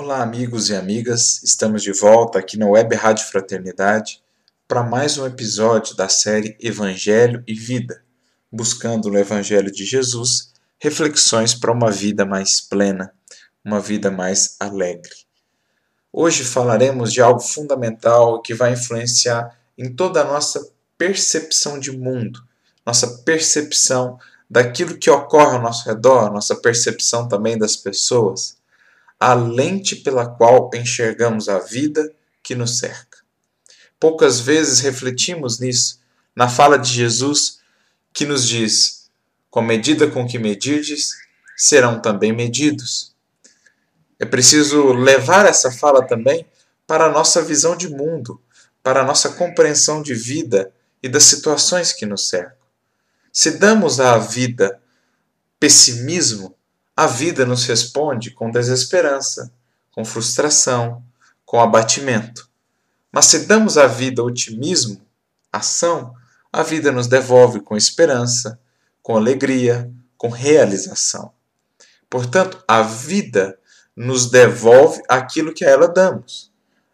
Olá, amigos e amigas. Estamos de volta aqui na Web Rádio Fraternidade para mais um episódio da série Evangelho e Vida, buscando no Evangelho de Jesus reflexões para uma vida mais plena, uma vida mais alegre. Hoje falaremos de algo fundamental que vai influenciar em toda a nossa percepção de mundo, nossa percepção daquilo que ocorre ao nosso redor, nossa percepção também das pessoas, a lente pela qual enxergamos a vida que nos cerca. Poucas vezes refletimos nisso na fala de Jesus que nos diz: Com a medida com que medirdes, serão também medidos. É preciso levar essa fala também para a nossa visão de mundo, para a nossa compreensão de vida e das situações que nos cercam. Se damos à vida pessimismo, a vida nos responde com desesperança, com frustração, com abatimento. Mas se damos à vida otimismo, ação, a vida nos devolve com esperança, com alegria, com realização. Portanto, a vida nos devolve aquilo que a ela damos.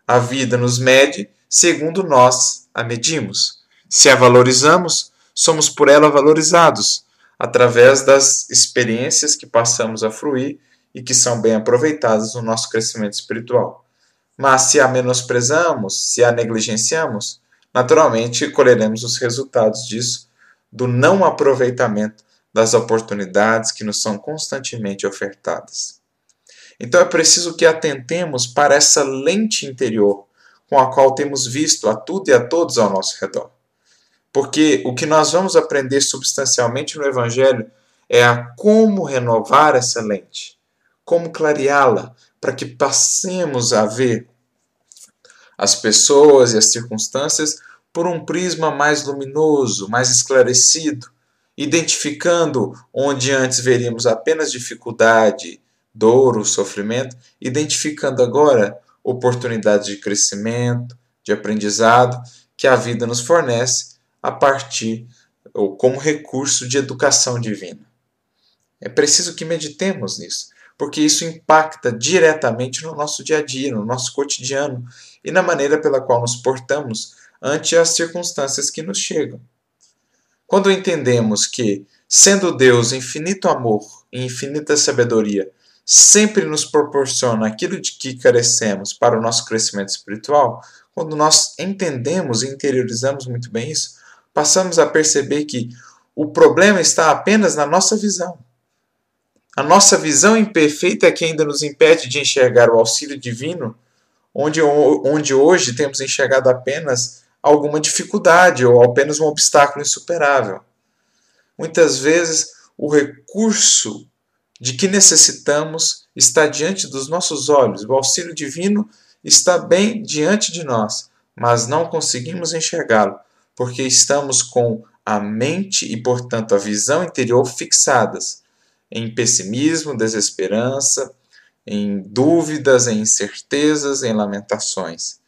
A vida nos mede segundo nós a medimos. Se a valorizamos, somos por ela valorizados, através das experiências que passamos a fruir e que são bem aproveitadas no nosso crescimento espiritual. Mas se a menosprezamos, se a negligenciamos, naturalmente colheremos os resultados disso, do não aproveitamento das oportunidades que nos são constantemente ofertadas. Então é preciso que atentemos para essa lente interior com a qual temos visto a tudo e a todos ao nosso redor. Porque o que nós vamos aprender substancialmente no Evangelho é a como renovar essa lente, como clareá-la, para que passemos a ver as pessoas e as circunstâncias por um prisma mais luminoso, mais esclarecido, identificando onde antes veríamos apenas dificuldade, dor, sofrimento, identificando agora oportunidades de crescimento, de aprendizado que a vida nos fornece a partir ou como recurso de educação divina. É preciso que meditemos nisso, porque isso impacta diretamente no nosso dia a dia, no nosso cotidiano e na maneira pela qual nos portamos ante as circunstâncias que nos chegam. Quando entendemos que, sendo Deus infinito amor e infinita sabedoria, sempre nos proporciona aquilo de que carecemos para o nosso crescimento espiritual, quando nós entendemos e interiorizamos muito bem isso, passamos a perceber que o problema está apenas na nossa visão. A nossa visão imperfeita é que ainda nos impede de enxergar o auxílio divino, onde, onde hoje temos enxergado apenas alguma dificuldade ou apenas um obstáculo insuperável. Muitas vezes, o recurso de que necessitamos está diante dos nossos olhos, o auxílio divino está bem diante de nós, mas não conseguimos enxergá-lo porque estamos com a mente e, portanto, a visão interior fixadas em pessimismo, desesperança, em dúvidas, em incertezas, em lamentações.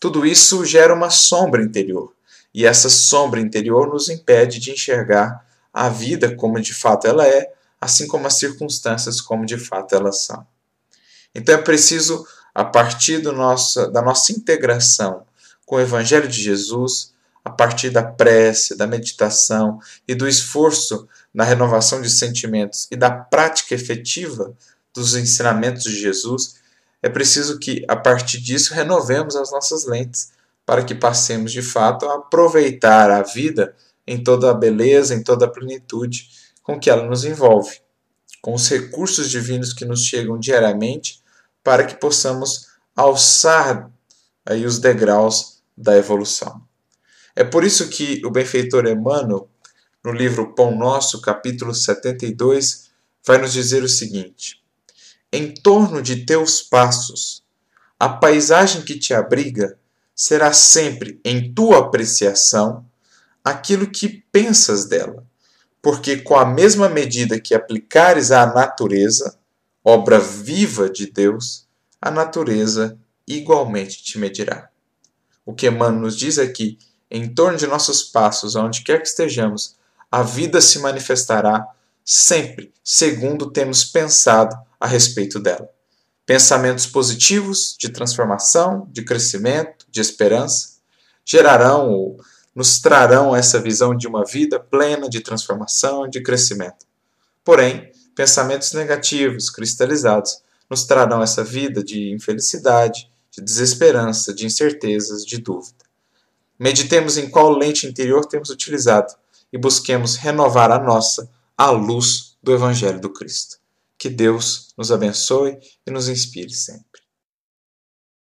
Tudo isso gera uma sombra interior, e essa sombra interior nos impede de enxergar a vida como de fato ela é, assim como as circunstâncias como de fato elas são. Então é preciso, a partir nosso, da nossa integração com o Evangelho de Jesus, a partir da prece, da meditação e do esforço na renovação de sentimentos e da prática efetiva dos ensinamentos de Jesus, é preciso que, a partir disso, renovemos as nossas lentes para que passemos de fato a aproveitar a vida em toda a beleza, em toda a plenitude com que ela nos envolve, com os recursos divinos que nos chegam diariamente, para que possamos alçar aí os degraus da evolução. É por isso que o benfeitor Emmanuel, no livro Pão Nosso, capítulo 72, vai nos dizer o seguinte: Em torno de teus passos, a paisagem que te abriga será sempre, em tua apreciação, aquilo que pensas dela, porque com a mesma medida que aplicares à natureza, obra viva de Deus, a natureza igualmente te medirá. O que Emmanuel nos diz é que em torno de nossos passos, aonde quer que estejamos, a vida se manifestará sempre segundo temos pensado a respeito dela. Pensamentos positivos de transformação, de crescimento, de esperança gerarão ou nos trarão essa visão de uma vida plena de transformação, de crescimento. Porém, pensamentos negativos, cristalizados, nos trarão essa vida de infelicidade, de desesperança, de incertezas, de dúvida. Meditemos em qual lente interior temos utilizado e busquemos renovar a nossa à luz do Evangelho do Cristo. Que Deus nos abençoe e nos inspire sempre.